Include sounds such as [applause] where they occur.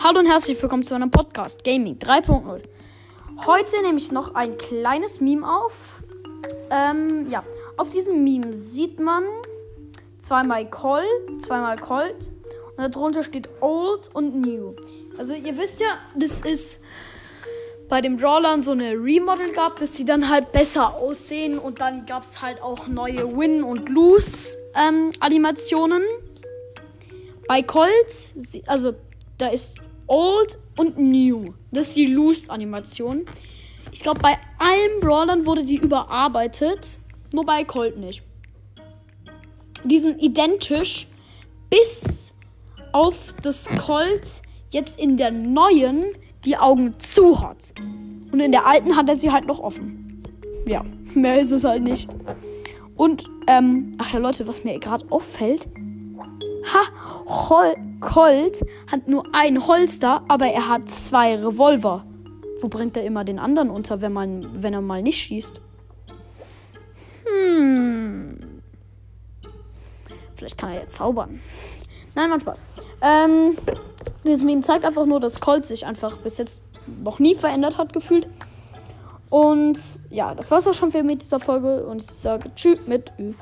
Hallo und herzlich willkommen zu einem Podcast Gaming 3.0. Heute nehme ich noch ein kleines Meme auf. Ähm, ja, auf diesem Meme sieht man zweimal Colt, zweimal Colt und darunter steht Old und New. Also ihr wisst ja, das ist bei den Brawlern so eine Remodel gab, dass sie dann halt besser aussehen und dann gab es halt auch neue Win- und Lose-Animationen. Ähm, bei Colt, also da ist Old und New. Das ist die Loose-Animation. Ich glaube, bei allen Brawlern wurde die überarbeitet. Nur bei Colt nicht. Die sind identisch, bis auf das Colt jetzt in der neuen die Augen zu hat. Und in der alten hat er sie halt noch offen. Ja, [laughs] mehr ist es halt nicht. Und, ähm, ach ja, Leute, was mir gerade auffällt. Ha, Hol Colt hat nur ein Holster, aber er hat zwei Revolver. Wo bringt er immer den anderen unter, wenn, man, wenn er mal nicht schießt? Hm. Vielleicht kann er jetzt zaubern. Nein, mein Spaß. Ähm, dieses Meme zeigt einfach nur, dass Colt sich einfach bis jetzt noch nie verändert hat, gefühlt. Und ja, das war's auch schon für mich dieser Folge. Und ich sage Tschüss mit Ü.